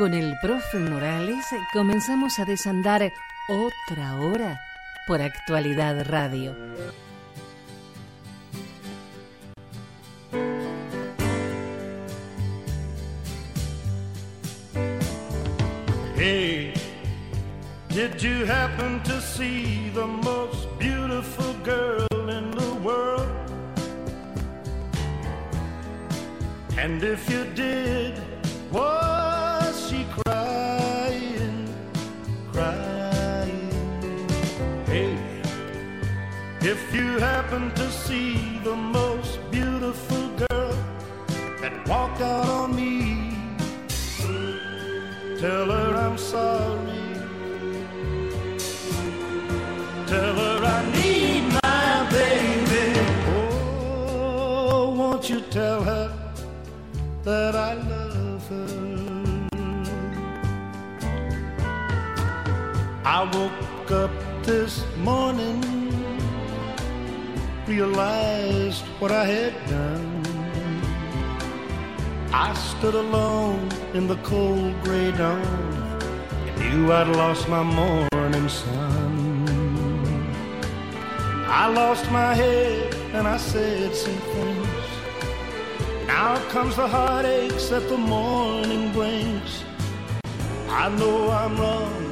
Con el profe Morales comenzamos a desandar otra hora por Actualidad Radio. Hey, did you happen to see the most beautiful girl in the world? And if you did, was if you happen to see the most beautiful girl that walked out on me, tell her I'm sorry. Tell her I need my baby. Oh, won't you tell her that I love her? I woke up this morning, realized what I had done. I stood alone in the cold gray dawn and knew I'd lost my morning sun. I lost my head and I said some things. Now comes the heartaches that the morning brings. I know I'm wrong,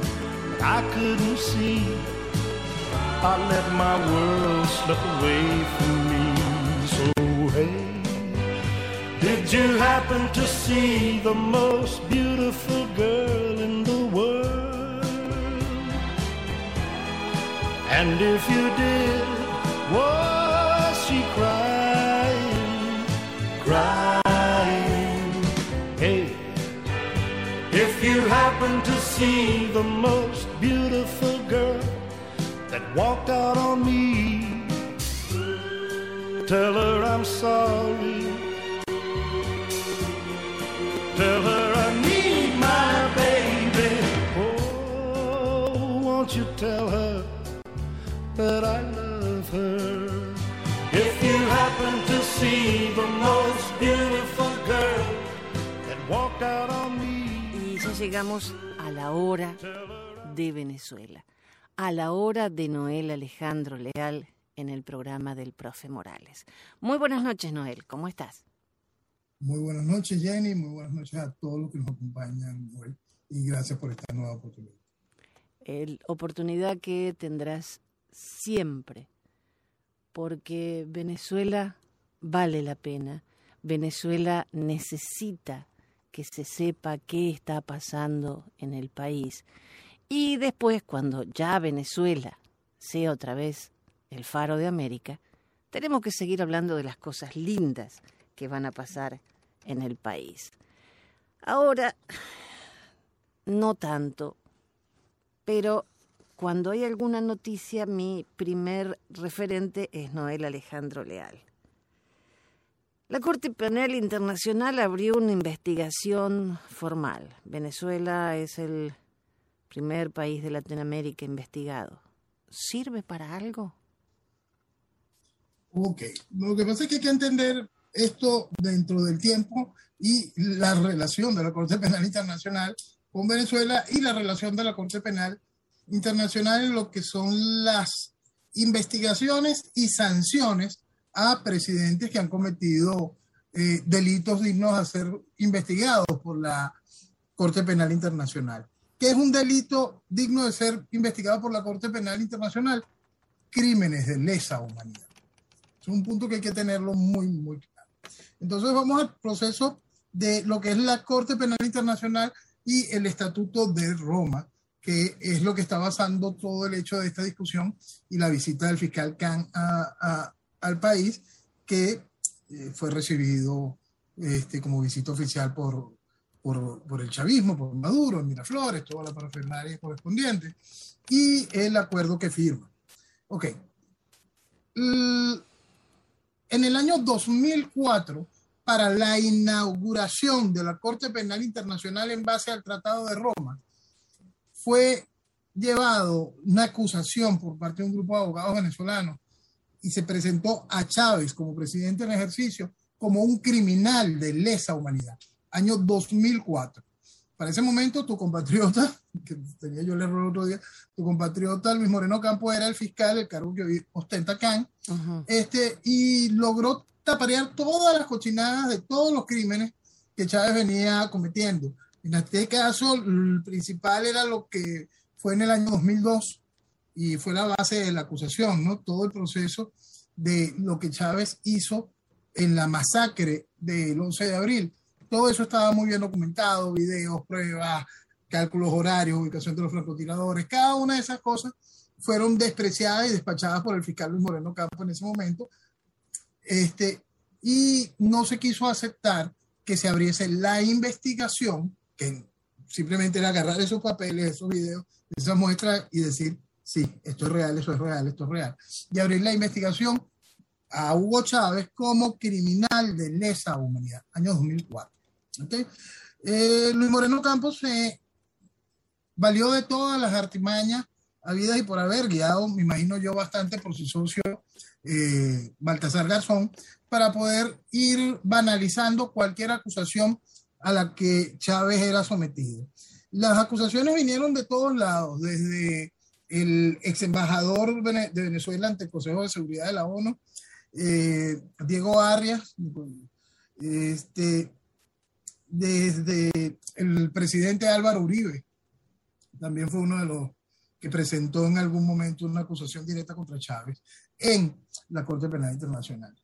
but I couldn't see. I let my world slip away from me. So hey. Did you happen to see the most beautiful girl in the world? And if you did, was she crying, crying? Hey, if you happen to see the most walked out on me, tell her I'm sorry. Tell her I need my baby. Oh, won't you tell her that I love her? If you happen to see the most beautiful girl that walked out on me. Y ya llegamos a la hora de Venezuela, a la hora de Noel Alejandro Leal en el programa del profe Morales. Muy buenas noches, Noel, ¿cómo estás? Muy buenas noches, Jenny. Muy buenas noches a todos los que nos acompañan hoy. Y gracias por esta nueva oportunidad. El, oportunidad que tendrás siempre, porque Venezuela vale la pena. Venezuela necesita que se sepa qué está pasando en el país. Y después, cuando ya Venezuela sea otra vez el faro de América, tenemos que seguir hablando de las cosas lindas que van a pasar en el país. Ahora, no tanto, pero cuando hay alguna noticia, mi primer referente es Noel Alejandro Leal. La Corte Penal Internacional abrió una investigación formal. Venezuela es el primer país de Latinoamérica investigado. ¿Sirve para algo? Ok, lo que pasa es que hay que entender esto dentro del tiempo y la relación de la Corte Penal Internacional con Venezuela y la relación de la Corte Penal Internacional en lo que son las investigaciones y sanciones a presidentes que han cometido eh, delitos dignos de ser investigados por la Corte Penal Internacional. ¿Qué es un delito digno de ser investigado por la Corte Penal Internacional? Crímenes de lesa humanidad. Es un punto que hay que tenerlo muy, muy claro. Entonces vamos al proceso de lo que es la Corte Penal Internacional y el Estatuto de Roma, que es lo que está basando todo el hecho de esta discusión y la visita del fiscal Khan a, a, al país, que eh, fue recibido este, como visita oficial por, por, el chavismo, por Maduro, Miraflores, toda la parafernalia correspondiente, y el acuerdo que firma. Ok. En el año 2004, para la inauguración de la Corte Penal Internacional en base al Tratado de Roma, fue llevado una acusación por parte de un grupo de abogados venezolanos y se presentó a Chávez como presidente en ejercicio como un criminal de lesa humanidad, año 2004. para ese momento tu compatriota, que tenía yo el error otro día, tu compatriota Luis Moreno Campo era el fiscal, el cargo que ostenta Can, este, y logró taparear todas las cochinadas de todos los crímenes que Chávez venía cometiendo. En este caso, el principal era lo que fue en el año 2002 y fue la base de la acusación, ¿no? Todo el proceso de lo que Chávez hizo en la masacre del 11 de abril. Todo eso estaba muy bien documentado, videos, pruebas, cálculos horarios, ubicación de los francotiradores, cada una de esas cosas fueron despreciadas y despachadas por el fiscal Luis Moreno Campo en ese momento. Este, y no se quiso aceptar que se abriese la investigación, que simplemente era agarrar esos papeles, esos videos, esas muestras y decir, sí, esto es real, eso es real, esto es real. Y abrir la investigación a Hugo Chávez como criminal de lesa humanidad, año 2004. Eh, Luis Moreno Campos se valió de todas las artimañas habidas y por haber guiado, me imagino yo, bastante por su socio eh, Baltasar Garzón, para poder ir banalizando cualquier acusación a la que Chávez era sometido. Las acusaciones vinieron de todos lados, desde el ex embajador de Venezuela ante el Consejo de Seguridad de la ONU, eh, Diego Arias, este, desde el presidente Álvaro Uribe, también fue uno de los que presentó en algún momento una acusación directa contra Chávez en la Corte Penal Internacional.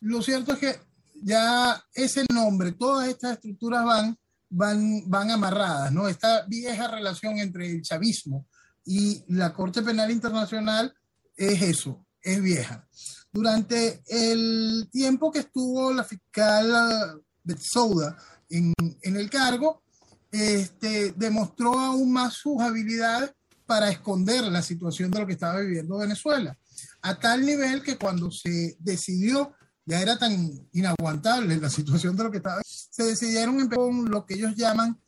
Lo cierto es que ya ese nombre, todas estas estructuras van, van, van amarradas, ¿no? Esta vieja relación entre el chavismo y la Corte Penal Internacional es eso, es vieja. Durante el tiempo que estuvo la fiscal Souda en, en el cargo, este, demostró aún más sus habilidades para esconder la situación de lo que estaba viviendo Venezuela, a tal nivel que cuando se decidió, ya era tan inaguantable la situación de lo que estaba, se decidieron con lo que ellos llaman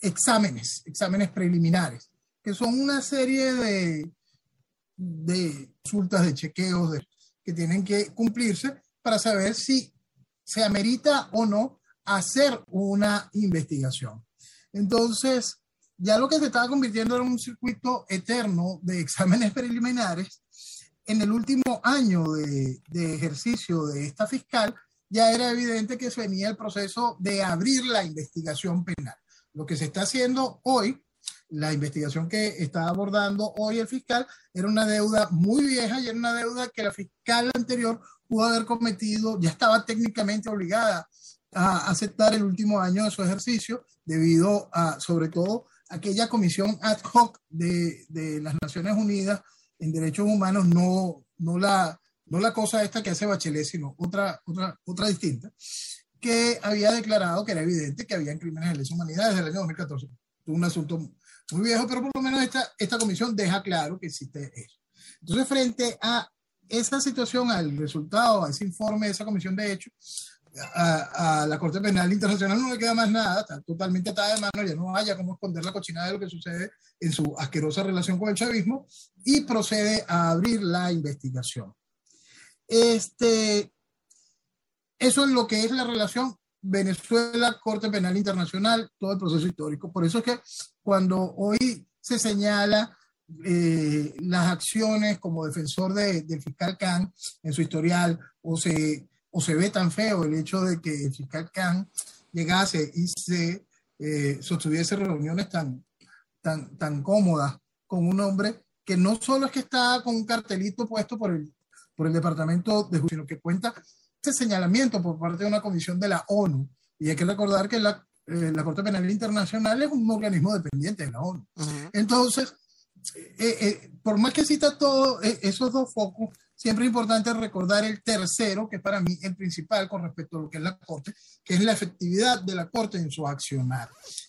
exámenes, exámenes preliminares, que son una serie de, de consultas, de chequeos de, que tienen que cumplirse para saber si se amerita o no hacer una investigación. Entonces, ya lo que se estaba convirtiendo en un circuito eterno de exámenes preliminares, en el último año de, ejercicio de esta fiscal, ya era evidente que se venía el proceso de abrir la investigación penal. Lo que se está haciendo hoy la investigación que está abordando hoy el fiscal era una deuda muy vieja y era una deuda que la fiscal anterior pudo haber cometido, ya estaba técnicamente obligada a aceptar el último año de su ejercicio debido a, sobre todo, aquella comisión ad hoc de, de las Naciones Unidas en Derechos Humanos, no, no, la, no la cosa esta que hace Bachelet, sino otra, otra, otra distinta, que había declarado que era evidente que había crímenes de lesa humanidad desde el año 2014. Un asunto muy viejo, pero por lo menos esta, esta comisión deja claro que existe eso. Entonces, frente a esa situación, al resultado, a ese informe de esa comisión de hecho, a, la Corte Penal Internacional no le queda más nada, está totalmente atada de mano, ya no haya cómo esconder la cochinada de lo que sucede en su asquerosa relación con el chavismo y procede a abrir la investigación. Este, eso es lo que es la relación Venezuela, Corte Penal Internacional, todo el proceso histórico. Por eso es que cuando hoy se señala eh, las acciones como defensor de, del fiscal Khan en su historial, o se, o se ve tan feo el hecho de que el fiscal Khan llegase y se eh, sostuviese reuniones tan, tan, tan cómodas con un hombre que no solo es que está con un cartelito puesto por el, por el Departamento de Justicia, sino que cuenta este señalamiento por parte de una comisión de la ONU. Y hay que recordar que la, eh, la Corte Penal Internacional es un organismo dependiente de la ONU. Uh -huh. Entonces, eh, eh, por más que cita todos esos dos focos, siempre es importante recordar el tercero, que para mí el principal con respecto a lo que es la Corte, que es la efectividad de la Corte en su accionar.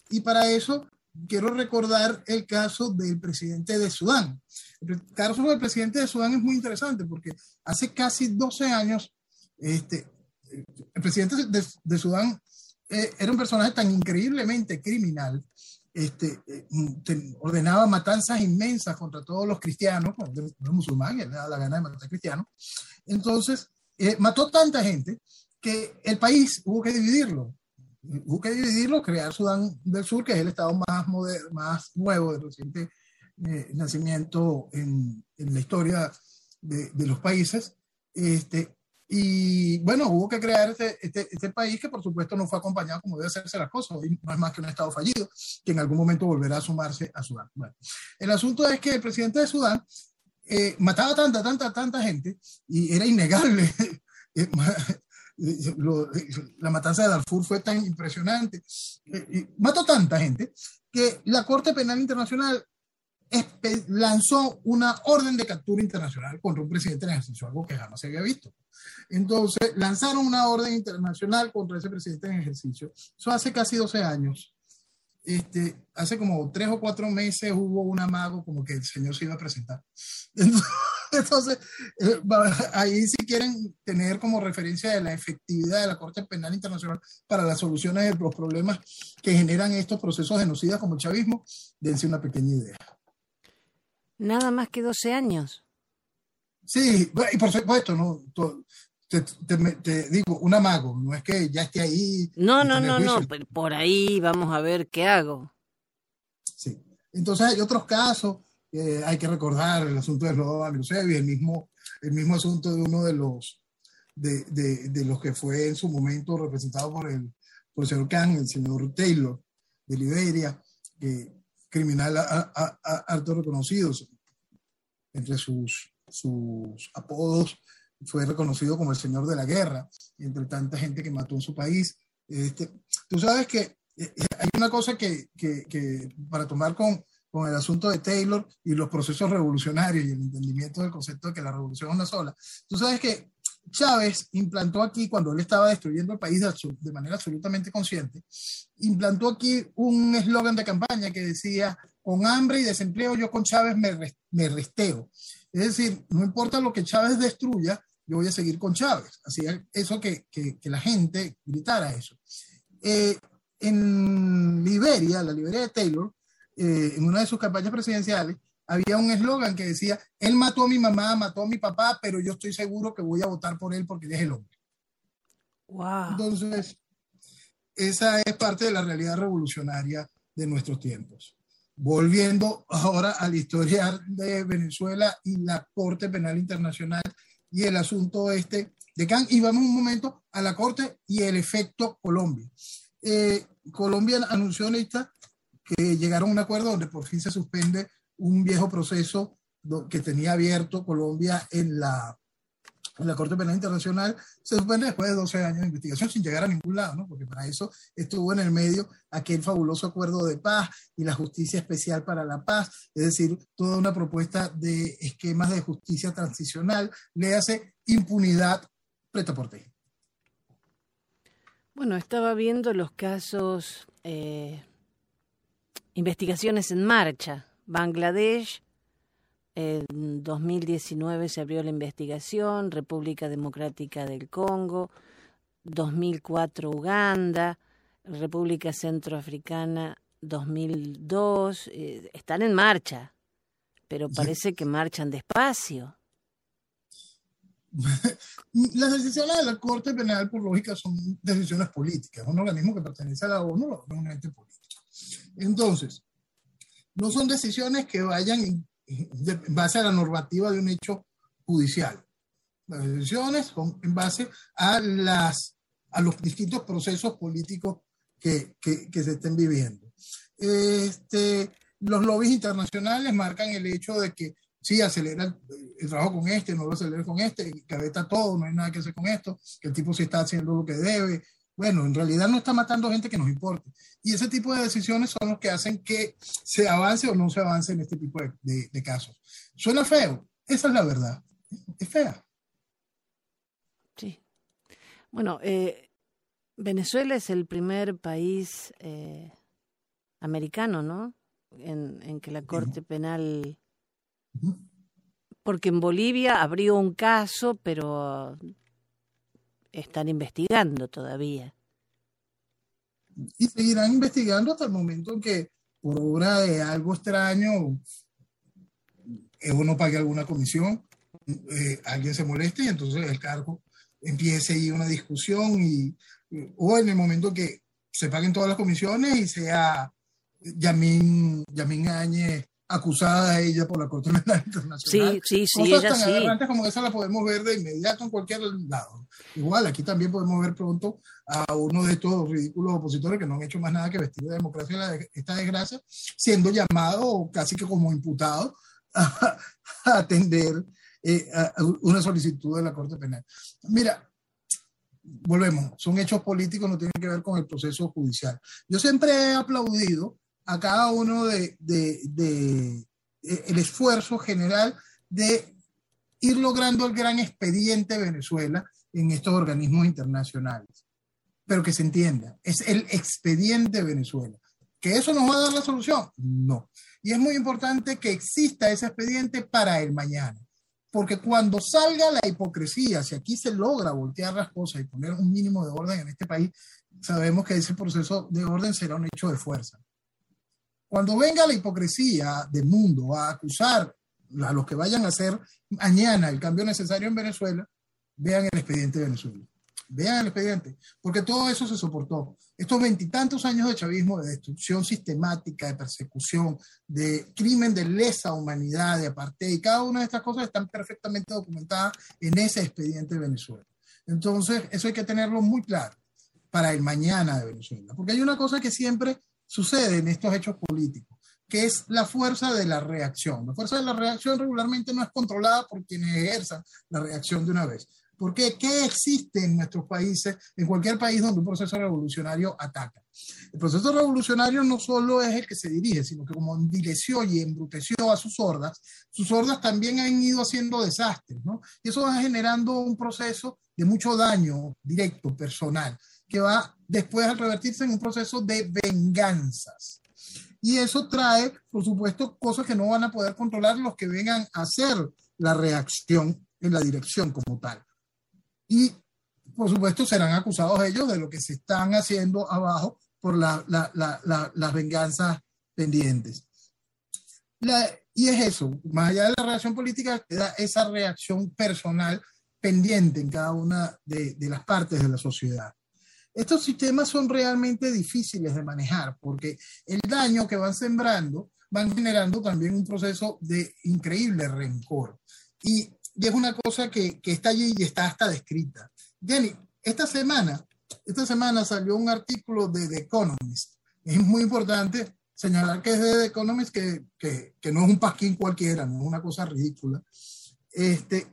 Y para eso quiero recordar el caso del presidente de Sudán. El caso del presidente de Sudán es muy interesante porque hace casi 12 años este, el presidente de, Sudán eh, era un personaje tan increíblemente criminal, este, eh, ordenaba matanzas inmensas contra todos los cristianos, los musulmanes, le la gana de matar cristianos. Entonces, eh, mató tanta gente que el país hubo que dividirlo. hubo que dividirlo, crear Sudán del Sur, que es el estado más, moderno, más nuevo de reciente eh, nacimiento en, en, la historia de, de, los países. Este, y bueno, hubo que crear este, este, este, país que por supuesto no fue acompañado como debe hacerse las cosas. Hoy no es más que un Estado fallido que en algún momento volverá a sumarse a Sudán. Bueno, el asunto es que el presidente de Sudán eh, mataba tanta, tanta, tanta gente y era innegable. Eh, la matanza de Darfur fue tan impresionante. Eh, mató tanta gente que la Corte Penal Internacional lanzó una orden de captura internacional contra un presidente en ejercicio, algo que jamás se había visto. Entonces, lanzaron una orden internacional contra ese presidente en ejercicio. Eso hace casi 12 años. Este, hace como tres o cuatro meses hubo un amago como que el señor se iba a presentar. Entonces, eh, ahí si quieren tener como referencia de la efectividad de la Corte Penal Internacional para las soluciones de los problemas que generan estos procesos genocidas como el chavismo, dense una pequeña idea. Nada más que 12 años. Sí, y por supuesto, ¿no? Te, te, digo, un amago, no es que ya esté ahí. No, no, no, no, por ahí vamos a ver qué hago. Sí, entonces hay otros casos, hay que recordar el asunto de Slobodan Milosevic, el mismo, el mismo asunto de uno de los, de, de, de, los que fue en su momento representado por el, por el señor Khan, el señor Taylor de Liberia, que criminal harto reconocido. Entre sus, sus apodos fue reconocido como el señor de la guerra, entre tanta gente que mató en su país. Este, tú sabes que eh, eh, hay una cosa que, que, que, para tomar con, con el asunto de Taylor y los procesos revolucionarios y el entendimiento del concepto de que la revolución es una sola. Tú sabes que Chávez implantó aquí, cuando él estaba destruyendo el país de manera absolutamente consciente, implantó aquí un eslogan de campaña que decía, con hambre y desempleo yo con Chávez me, resteo. Es decir, no importa lo que Chávez destruya, yo voy a seguir con Chávez. Así eso que, que, la gente gritara eso. Eh, en Liberia, la Liberia de Taylor, eh, en una de sus campañas presidenciales, había un eslogan que decía, él mató a mi mamá, mató a mi papá, pero yo estoy seguro que voy a votar por él porque él es el hombre. Wow. Entonces, esa es parte de la realidad revolucionaria de nuestros tiempos. Volviendo ahora a la historia de Venezuela y la Corte Penal Internacional y el asunto este de Can, y vamos un momento a la Corte y el efecto Colombia. Eh, Colombia anunció esta que llegaron a un acuerdo donde por fin se suspende un viejo proceso que tenía abierto Colombia en la, Corte Penal Internacional, se suspende después de 12 años de investigación sin llegar a ningún lado, ¿no? porque para eso estuvo en el medio aquel fabuloso acuerdo de paz y la justicia especial para la paz, es decir, toda una propuesta de esquemas de justicia transicional, le hace impunidad preta por ti. Bueno, estaba viendo los casos, eh, investigaciones en marcha Bangladesh, en 2019 se abrió la investigación, República Democrática del Congo, 2004 Uganda, República Centroafricana 2002, eh, están en marcha, pero parece que marchan despacio. Las decisiones de la Corte Penal, por lógica, son decisiones políticas. Un organismo que pertenece a la ONU es un ente político. Entonces, no son decisiones que vayan en, base a la normativa de un hecho judicial. Las decisiones son en base a, las, a los distintos procesos políticos que, que, se estén viviendo. Este, los lobbies internacionales marcan el hecho de que sí, acelera el, trabajo con este, no lo acelera con este, que está todo, no hay nada que hacer con esto, que el tipo se está haciendo lo que debe, bueno, en realidad no está matando gente que nos importe. Y ese tipo de decisiones son los que hacen que se avance o no se avance en este tipo de, casos. Suena feo, esa es la verdad. Es fea. Sí. Bueno, eh, Venezuela es el primer país eh, americano, ¿no? En, en, que la Corte Penal... Porque en Bolivia abrió un caso, pero están investigando todavía. Y seguirán investigando hasta el momento en que, por obra de algo extraño, uno pague alguna comisión, eh, alguien se moleste y entonces el cargo empiece ahí una discusión y, o en el momento que se paguen todas las comisiones y sea Yamin Áñez acusada a ella por la Corte Penal Internacional. Sí, sí, sí, Cosas ella tan sí. aberrantes como esa la podemos ver de inmediato en cualquier lado. Igual, aquí también podemos ver pronto a uno de estos ridículos opositores que no han hecho más nada que vestir de democracia la esta desgracia, siendo llamado casi que como imputado a, a atender eh, a una solicitud de la Corte Penal. Mira, volvemos, son hechos políticos, no tienen que ver con el proceso judicial. Yo siempre he aplaudido a cada uno de, el esfuerzo general de ir logrando el gran expediente Venezuela en estos organismos internacionales. Pero que se entienda, es el expediente Venezuela. ¿Que eso nos va a dar la solución? No. Y es muy importante que exista ese expediente para el mañana. Porque cuando salga la hipocresía, si aquí se logra voltear las cosas y poner un mínimo de orden en este país, sabemos que ese proceso de orden será un hecho de fuerza. Cuando venga la hipocresía del mundo a acusar a los que vayan a hacer mañana el cambio necesario en Venezuela, vean el expediente de Venezuela. Vean el expediente, porque todo eso se soportó. Estos veintitantos años de chavismo, de destrucción sistemática, de persecución, de crimen de lesa humanidad, de apartheid, cada una de estas cosas están perfectamente documentadas en ese expediente de Venezuela. Entonces, eso hay que tenerlo muy claro para el mañana de Venezuela, porque hay una cosa que siempre sucede en estos hechos políticos, que es la fuerza de la reacción. La fuerza de la reacción regularmente no es controlada por quienes ejerzan la reacción de una vez. ¿Por qué? ¿Qué existe en nuestros países, en cualquier país donde un proceso revolucionario ataca? El proceso revolucionario no solo es el que se dirige, sino que como envileció y embruteció a sus hordas, sus hordas también han ido haciendo desastres, ¿no? Y eso va generando un proceso de mucho daño directo, personal, que va después a revertirse en un proceso de venganzas. Y eso trae, por supuesto, cosas que no van a poder controlar los que vengan a hacer la reacción en la dirección como tal. Y, por supuesto, serán acusados ellos de lo que se están haciendo abajo por la, la, la, la, las venganzas pendientes. Y es eso, más allá de la reacción política, queda esa reacción personal pendiente en cada una de, de las partes de la sociedad. Estos sistemas son realmente difíciles de manejar porque el daño que van sembrando van generando también un proceso de increíble rencor. Y, y es una cosa que, que, está allí y está hasta descrita. Jenny, esta semana, esta semana salió un artículo de The Economist. Es muy importante señalar que es de The Economist, que, que, que no es un pasquín cualquiera, no es una cosa ridícula. Este,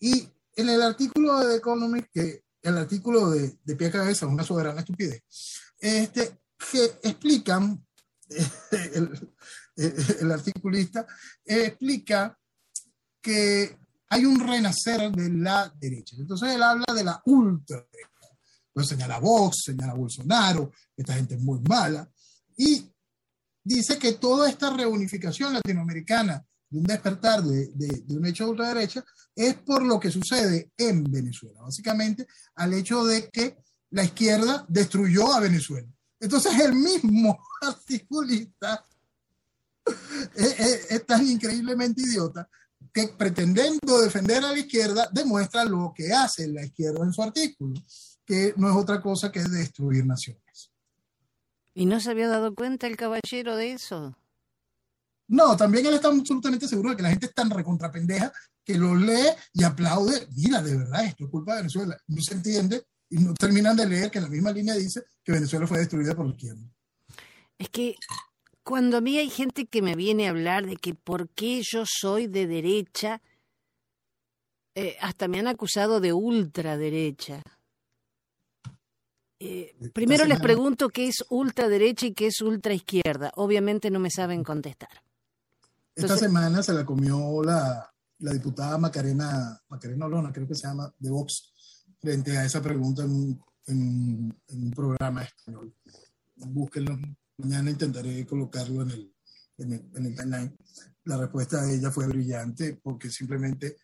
y en el artículo de The Economist, que el artículo de, de pie a cabeza, una soberana estupidez, este, que explican, el, articulista explica que hay un renacer de la derecha. Entonces él habla de la ultraderecha. Pues señala Vox, señala Bolsonaro, esta gente es muy mala. Y dice que toda esta reunificación latinoamericana de un despertar de, de, un hecho de ultraderecha es por lo que sucede en Venezuela. Básicamente al hecho de que la izquierda destruyó a Venezuela. Entonces el mismo articulista es, es, es, tan increíblemente idiota que pretendiendo defender a la izquierda demuestra lo que hace la izquierda en su artículo, que no es otra cosa que destruir naciones. ¿Y no se había dado cuenta el caballero de eso? No, también él está absolutamente seguro de que la gente es tan recontrapendeja que lo lee y aplaude. Mira, de verdad, esto es culpa de Venezuela. No se entiende y no terminan de leer que en la misma línea dice que Venezuela fue destruida por la izquierda. Es que cuando a mí hay gente que me viene a hablar de que por qué yo soy de derecha, eh, hasta me han acusado de ultraderecha. Eh, primero les pregunto qué es ultraderecha y qué es ultraizquierda. Obviamente no me saben contestar. Esta Entonces, semana se la comió la, la diputada Macarena, Macarena Olona, creo que se llama, de Vox, frente a esa pregunta en, en, en un programa español. Búsquenlo, mañana intentaré colocarlo en el, en el, en el timeline. La respuesta de ella fue brillante porque simplemente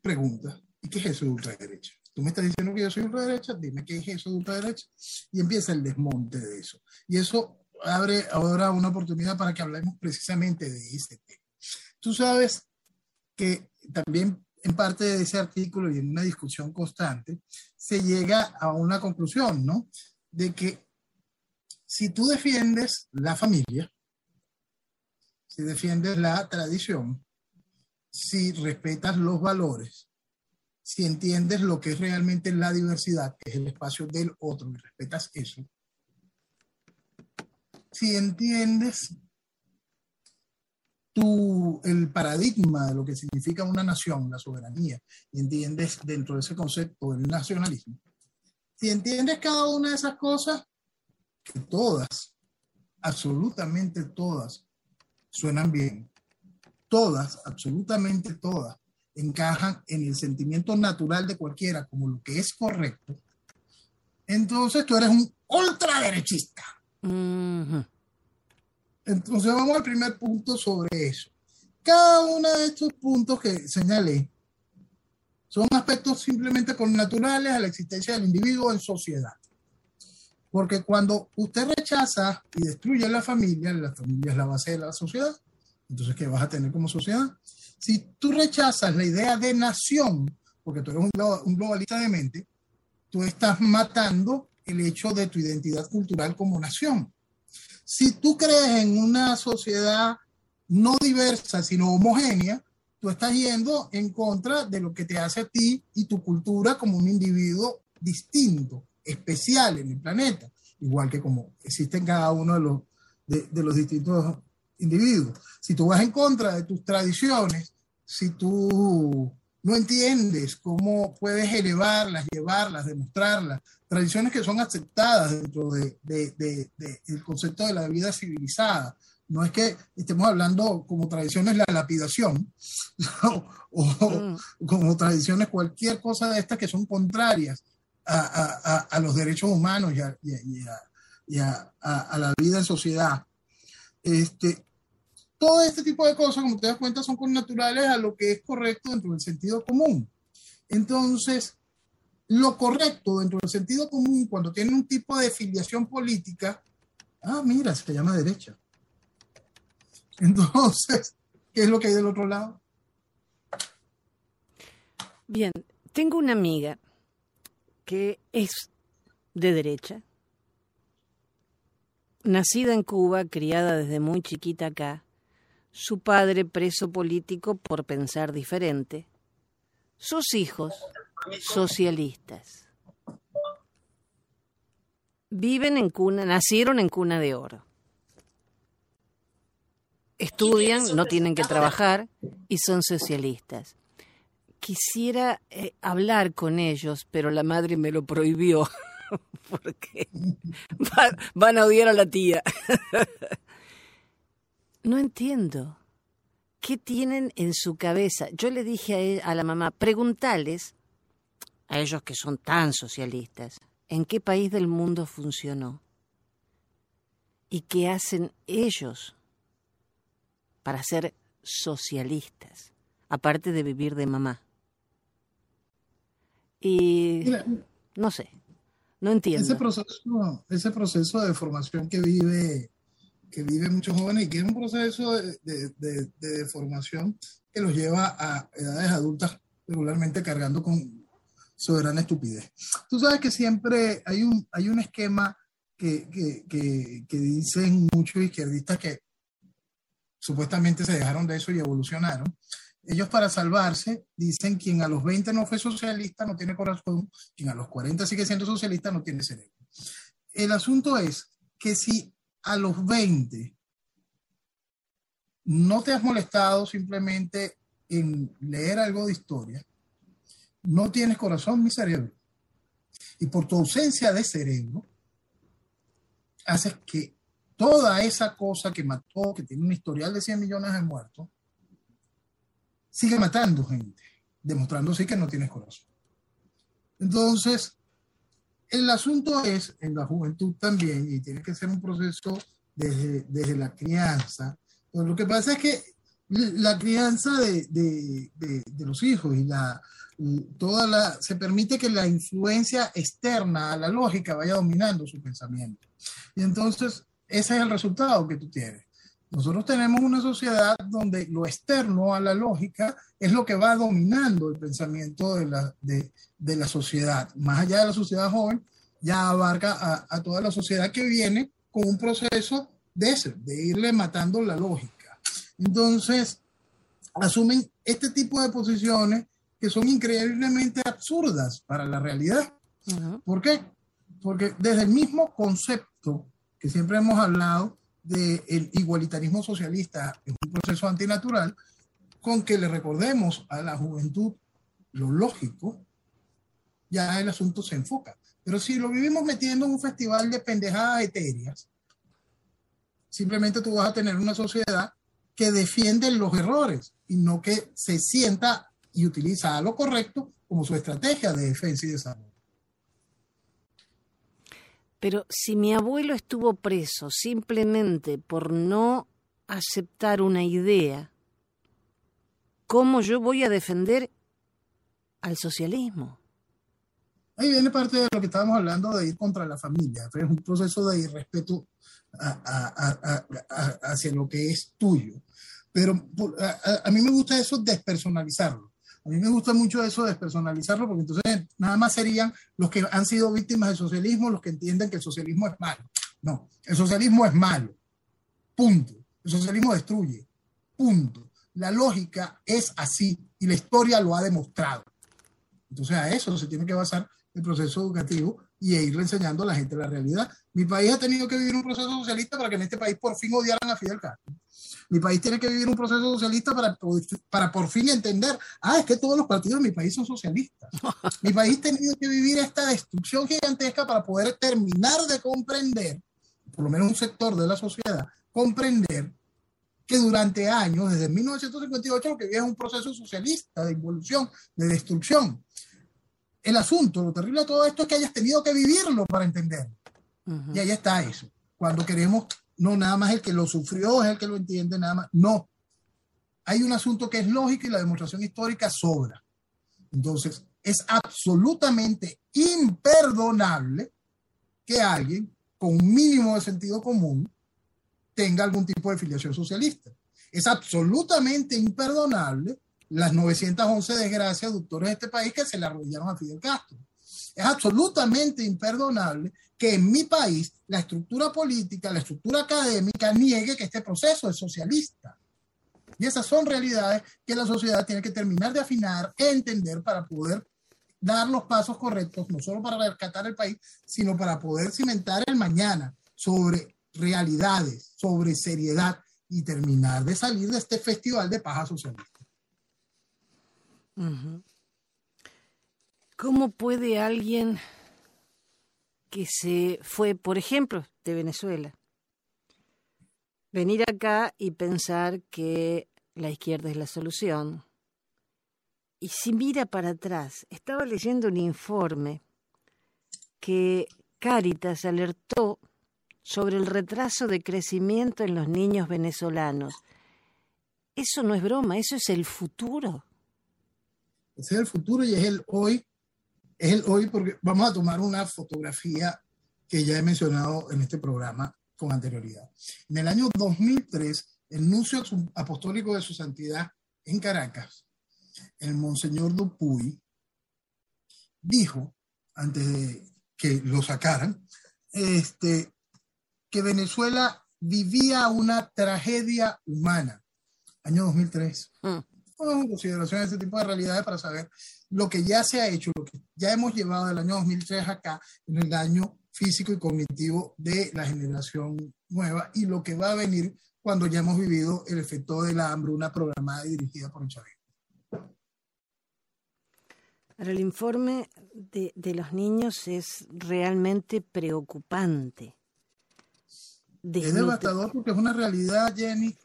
pregunta, ¿y qué es eso de ultraderecha? Tú me estás diciendo que yo soy ultraderecha, dime qué es eso de ultraderecha. Y empieza el desmonte de eso. Y eso abre ahora una oportunidad para que hablemos precisamente de ese tema. Tú sabes que también en parte de ese artículo y en una discusión constante se llega a una conclusión, ¿no? De que si tú defiendes la familia, si defiendes la tradición, si respetas los valores, si entiendes lo que es realmente la diversidad, que es el espacio del otro, y respetas eso, si entiendes el paradigma de lo que significa una nación, la soberanía, y entiendes dentro de ese concepto el nacionalismo, si entiendes cada una de esas cosas, que todas, absolutamente todas, suenan bien, todas, absolutamente todas, encajan en el sentimiento natural de cualquiera como lo que es correcto, entonces tú eres un ultraderechista. Entonces vamos al primer punto sobre eso. Cada uno de estos puntos que señalé son aspectos simplemente naturales a la existencia del individuo en sociedad. Porque cuando usted rechaza y destruye la familia, la familia es la base de la sociedad, entonces ¿qué vas a tener como sociedad? Si tú rechazas la idea de nación, porque tú eres un globalista de mente, tú estás matando el hecho de tu identidad cultural como nación. Si tú crees en una sociedad no diversa, sino homogénea, tú estás yendo en contra de lo que te hace a ti y tu cultura como un individuo distinto, especial en el planeta, igual que como existen cada uno de los, de, los distintos individuos. Si tú vas en contra de tus tradiciones, si tú no entiendes cómo puedes elevarlas, llevarlas, demostrarlas, tradiciones que son aceptadas dentro del de, de, concepto de la vida civilizada. No es que estemos hablando como tradiciones la lapidación o, mm. como tradiciones cualquier cosa de estas que son contrarias a, a, a los derechos humanos y, a, la vida en sociedad. Este, todo este tipo de cosas, como te das cuenta, son naturales a lo que es correcto dentro del sentido común. Entonces, lo correcto dentro del sentido común, cuando tiene un tipo de filiación política, ah, mira, se llama derecha. Entonces, ¿qué es lo que hay del otro lado? Bien, tengo una amiga que es de derecha, nacida en Cuba, criada desde muy chiquita acá, su padre preso político por pensar diferente, sus hijos socialistas. Viven en cuna, nacieron en cuna de oro. Estudian, no tienen que trabajar y son socialistas. Quisiera eh, hablar con ellos, pero la madre me lo prohibió porque van a odiar a la tía. No entiendo. ¿Qué tienen en su cabeza? Yo le dije a, la mamá, preguntales a ellos que son tan socialistas, ¿en qué país del mundo funcionó? ¿Y qué hacen ellos para ser socialistas, aparte de vivir de mamá? Y no sé, no entiendo. Ese proceso, ese proceso de formación que vive que viven muchos jóvenes y que es un proceso de, de, formación que los lleva a edades adultas regularmente cargando con soberana estupidez. Tú sabes que siempre hay un, hay un esquema que, que, que, que dicen muchos izquierdistas que supuestamente se dejaron de eso y evolucionaron. Ellos para salvarse dicen quien a los 20 no fue socialista no tiene corazón, quien a los 40 sigue siendo socialista no tiene cerebro. El asunto es que si a los 20 no te has molestado simplemente en leer algo de historia, no tienes corazón ni cerebro. Y por tu ausencia de cerebro, haces que toda esa cosa que mató, que tiene un historial de 100 millones de muertos, sigue matando gente, demostrando que no tienes corazón. Entonces, el asunto es en la juventud también, y tiene que ser un proceso desde, desde la crianza. Pero lo que pasa es que la crianza de, de, de, los hijos y la, toda la, se permite que la influencia externa a la lógica vaya dominando su pensamiento. Y entonces, ese es el resultado que tú tienes. Nosotros tenemos una sociedad donde lo externo a la lógica es lo que va dominando el pensamiento de la, de, la sociedad. Más allá de la sociedad joven, ya abarca a, a, toda la sociedad que viene con un proceso de ese, de irle matando la lógica. Entonces, asumen este tipo de posiciones que son increíblemente absurdas para la realidad. ¿Por qué? Porque desde el mismo concepto que siempre hemos hablado del igualitarismo socialista es un proceso antinatural, con que le recordemos a la juventud lo lógico, ya el asunto se enfoca. Pero si lo vivimos metiendo en un festival de pendejadas etéreas, simplemente tú vas a tener una sociedad que defiende los errores y no que se sienta y utiliza lo correcto como su estrategia de defensa y desarrollo. Pero si mi abuelo estuvo preso simplemente por no aceptar una idea, ¿cómo yo voy a defender al socialismo? Ahí viene parte de lo que estábamos hablando de ir contra la familia. Es un proceso de irrespeto hacia lo que es tuyo. Pero a, mí me gusta eso despersonalizarlo. A mí me gusta mucho eso despersonalizarlo porque entonces nada más serían los que han sido víctimas del socialismo los que entienden que el socialismo es malo. No, el socialismo es malo. Punto. El socialismo destruye. Punto. La lógica es así y la historia lo ha demostrado. Entonces a eso se tiene que basar el proceso educativo y irle enseñando a la gente la realidad. Mi país ha tenido que vivir un proceso socialista para que en este país por fin odiaran a Fidel Castro. Mi país tiene que vivir un proceso socialista para, para por fin entender, ah, es que todos los partidos de mi país son socialistas. mi país ha tenido que vivir esta destrucción gigantesca para poder terminar de comprender, por lo menos un sector de la sociedad, comprender que durante años, desde 1958, lo que vive es un proceso socialista de involución, de destrucción el asunto, lo terrible de todo esto es que hayas tenido que vivirlo para entenderlo. Y ahí está eso. Cuando queremos, no nada más el que lo sufrió es el que lo entiende, nada más. No. Hay un asunto que es lógico y la demostración histórica sobra. Entonces, es absolutamente imperdonable que alguien con un mínimo de sentido común tenga algún tipo de filiación socialista. Es absolutamente imperdonable las 911 desgracias doctores de este país que se le arrodillaron a Fidel Castro. Es absolutamente imperdonable que en mi país la estructura política, la estructura académica niegue que este proceso es socialista. Y esas son realidades que la sociedad tiene que terminar de afinar, entender para poder dar los pasos correctos, no solo para rescatar el país, sino para poder cimentar el mañana sobre realidades, sobre seriedad y terminar de salir de este festival de paja socialista. ¿Cómo puede alguien que se fue, por ejemplo, de Venezuela, venir acá y pensar que la izquierda es la solución? Y si mira para atrás, estaba leyendo un informe que Caritas alertó sobre el retraso de crecimiento en los niños venezolanos. Eso no es broma, eso es el futuro. Es el futuro y es el hoy. Hoy porque vamos a tomar una fotografía que ya he mencionado en este programa con anterioridad. En el año 2003, el nuncio apostólico de su santidad en Caracas, el monseñor Dupuy, dijo, antes de que lo sacaran, este, que Venezuela vivía una tragedia humana. Año 2003 en consideración ese tipo de realidades para saber lo que ya se ha hecho, lo que ya hemos llevado del año 2003 acá, en el daño físico y cognitivo de la generación nueva y lo que va a venir cuando ya hemos vivido el efecto de la hambruna programada y dirigida por chavismo. Ahora, el informe de, de, los niños es realmente preocupante. Es devastador porque es una realidad, Jenny,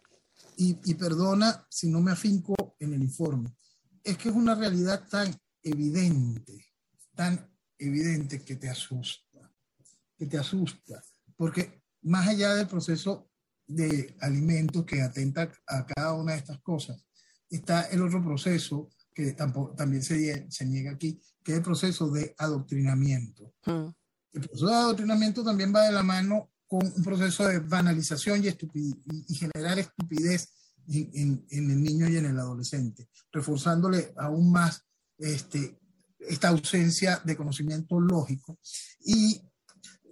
y, perdona si no me afinco en el informe, es que es una realidad tan evidente, tan evidente que te asusta, que te asusta, porque más allá del proceso de alimentos que atenta a cada una de estas cosas, está el otro proceso que tampoco, también se, se niega aquí, que es el proceso de adoctrinamiento. Hmm. El proceso de adoctrinamiento también va de la mano con un proceso de banalización y, y, generar estupidez en, en, el niño y en el adolescente, reforzándole aún más este, esta ausencia de conocimiento lógico. Y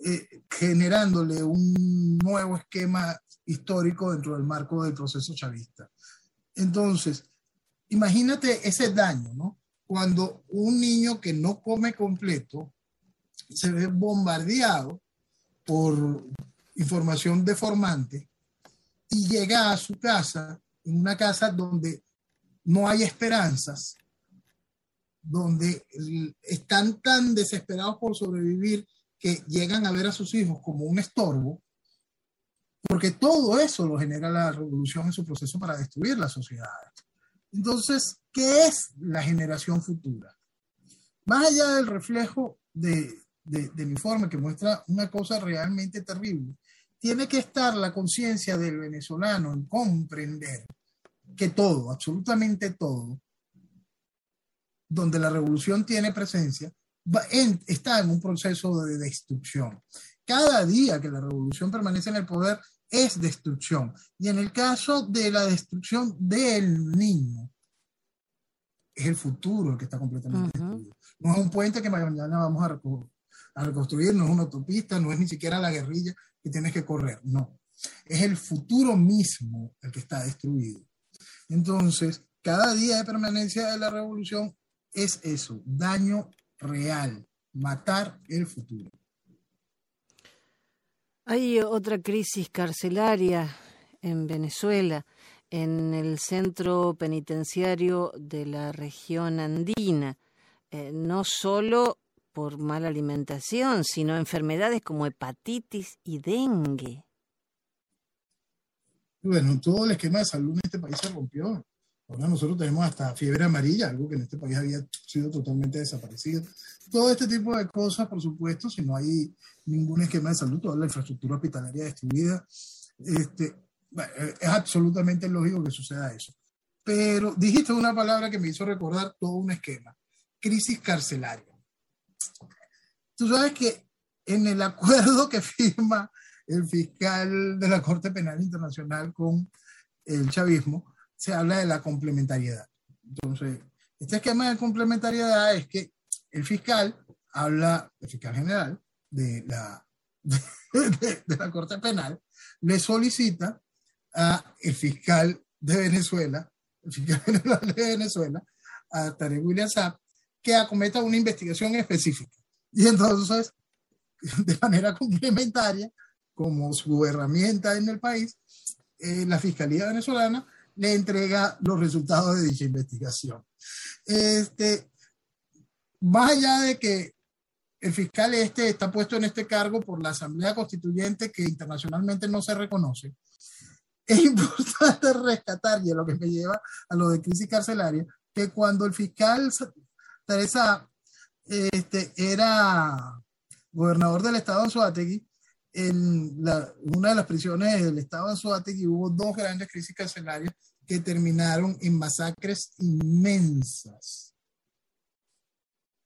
eh, generándole un nuevo esquema histórico dentro del marco del proceso chavista. Entonces, imagínate ese daño, ¿no? Cuando un niño que no come completo se ve bombardeado por información deformante y llega a su casa, en una casa donde no hay esperanzas, donde están tan desesperados por sobrevivir que llegan a ver a sus hijos como un estorbo, porque todo eso lo genera la revolución en su proceso para destruir la sociedad. Entonces, ¿qué es la generación futura? Más allá del reflejo de, del informe que muestra una cosa realmente terrible, tiene que estar la conciencia del venezolano en comprender que todo, absolutamente todo, donde la revolución tiene presencia, está en un proceso de destrucción. Cada día que la revolución permanece en el poder es destrucción. Y en el caso de la destrucción del niño, es el futuro el que está completamente destruido. No es un puente que mañana vamos a, a reconstruir, no es una autopista, no es ni siquiera la guerrilla que tienes que correr, no. Es el futuro mismo el que está destruido. Entonces, cada día de permanencia de la revolución es eso, daño real, matar el futuro. Hay otra crisis carcelaria en Venezuela, en el centro penitenciario de la región andina, eh, no solo por mala alimentación, sino enfermedades como hepatitis y dengue. Bueno, todo el esquema de salud en este país se rompió. Ahora nosotros tenemos hasta fiebre amarilla, algo que en este país había sido totalmente desaparecido. Todo este tipo de cosas, por supuesto, si no hay ningún esquema de salud, toda la infraestructura hospitalaria destruida, este, es absolutamente lógico que suceda eso. Pero dijiste una palabra que me hizo recordar todo un esquema, crisis carcelaria. Tú sabes que en el acuerdo que firma el fiscal de la Corte Penal Internacional con el chavismo, se habla de la complementariedad. Entonces, este esquema de complementariedad es que el fiscal habla, el fiscal general de la, de, la Corte Penal, le solicita a el fiscal de Venezuela, el fiscal general de Venezuela, a Tarek William que acometa una investigación específica. Y entonces, de manera complementaria, como su herramienta en el país, eh, la Fiscalía venezolana le entrega los resultados de dicha investigación. Este, más allá de que el fiscal este está puesto en este cargo por la Asamblea Constituyente que internacionalmente no se reconoce, es importante rescatar, y es lo que me lleva a lo de crisis carcelaria, que cuando el fiscal Teresa este, era gobernador del estado de Anzuategui, en una de las prisiones del estado de Anzuategui hubo dos grandes crisis carcelarias que terminaron en masacres inmensas.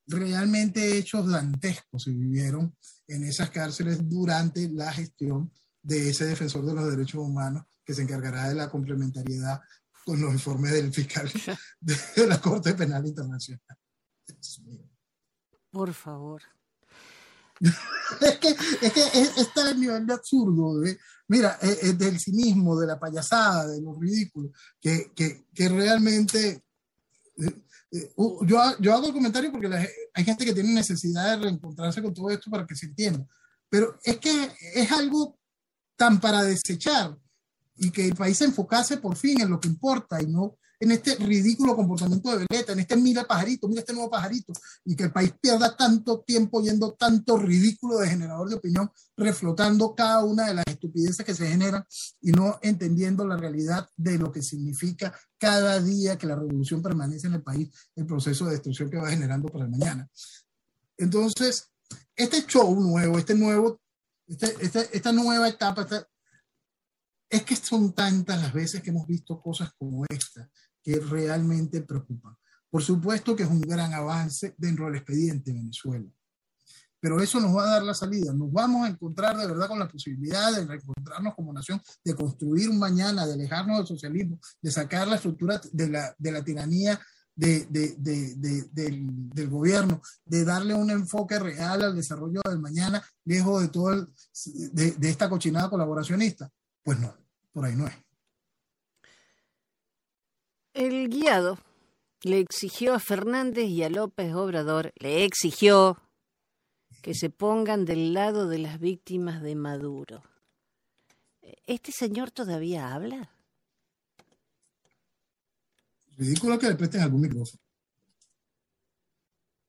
Realmente hechos dantescos se vivieron en esas cárceles durante la gestión de ese defensor de los derechos humanos que se encargará de la complementariedad con los informes del fiscal de la Corte Penal Internacional. Por favor. es que, es que está el nivel de absurdo, mira, es, eh, eh, del cinismo, de la payasada, de lo ridículo, que, que, que realmente... Eh, yo, yo hago el comentario porque hay gente que tiene necesidad de reencontrarse con todo esto para que se entienda, pero es que es algo tan para desechar y que el país se enfocase por fin en lo que importa y no en este ridículo comportamiento de Veleta, en este mira pajarito, mira este nuevo pajarito, y que el país pierda tanto tiempo yendo tanto ridículo de generador de opinión, reflotando cada una de las estupideces que se generan y no entendiendo la realidad de lo que significa cada día que la revolución permanece en el país, el proceso de destrucción que va generando para el mañana. Entonces, este show nuevo, este nuevo, este, este esta nueva etapa, es que son tantas las veces que hemos visto cosas como esta que realmente preocupan. Por supuesto que es un gran avance dentro del expediente de Venezuela, pero eso nos va a dar la salida. Nos vamos a encontrar de verdad con la posibilidad de reencontrarnos como nación, de construir un mañana, de alejarnos del socialismo, de sacar la estructura de la, de la tiranía de, del, gobierno, de darle un enfoque real al desarrollo del mañana, lejos de todo de, esta cochinada colaboracionista? Pues no, por ahí no es. El guiado le exigió a Fernández y a López Obrador, le exigió que se pongan del lado de las víctimas de Maduro. ¿Este señor todavía habla? Ridículo que le presten algún micrófono.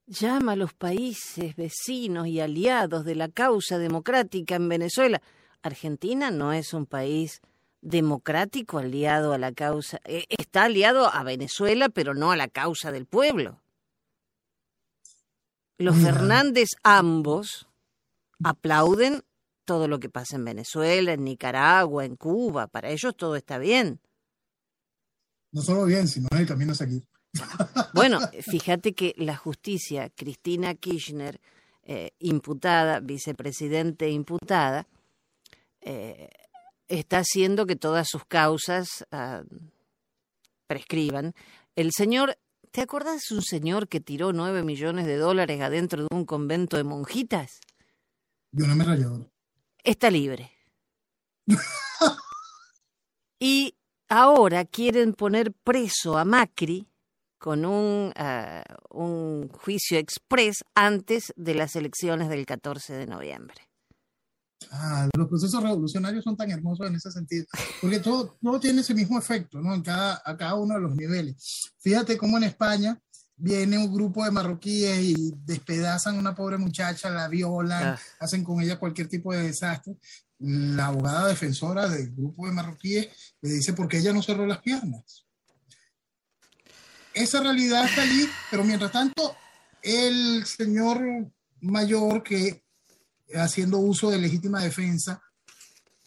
Llama a los países vecinos y aliados de la causa democrática en Venezuela. Argentina no es un país democrático aliado a la causa. Eh, está aliado a Venezuela, pero no a la causa del pueblo. Los Fernández ambos aplauden todo lo que pasa en Venezuela, en Nicaragua, en Cuba. Para ellos todo está bien no solo bien, sino el camino a seguir. Bueno, fíjate que la justicia, Cristina Kirchner, eh, imputada, vicepresidente imputada, eh, está haciendo que todas sus causas ah, prescriban. El señor, ¿te acuerdas de un señor que tiró nueve millones de dólares adentro de un convento de monjitas? De una rayadora. Está libre. y ahora quieren poner preso a Macri con un, ah, un juicio express antes de las elecciones del 14 de noviembre. Ah, los procesos revolucionarios son tan hermosos en ese sentido, porque todo, todo tiene ese mismo efecto, ¿no? En cada, a cada uno de los niveles. Fíjate cómo en España viene un grupo de marroquíes y despedazan a una pobre muchacha, la violan, ah. hacen con ella cualquier tipo de desastre la abogada defensora del grupo de marroquíes le dice por qué ella no cerró las piernas. Esa realidad está allí, pero mientras tanto, el señor mayor que haciendo uso de legítima defensa